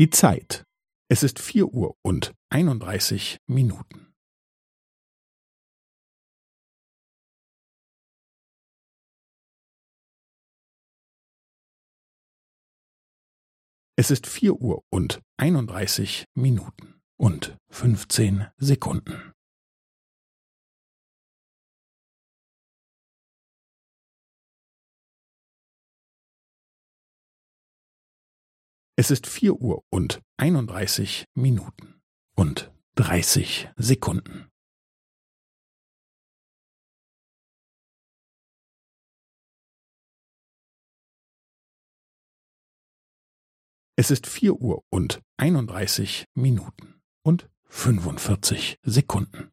Die Zeit. Es ist vier Uhr und einunddreißig Minuten. Es ist vier Uhr und einunddreißig Minuten und fünfzehn Sekunden. Es ist vier Uhr und einunddreißig Minuten und dreißig Sekunden. Es ist vier Uhr und einunddreißig Minuten und fünfundvierzig Sekunden.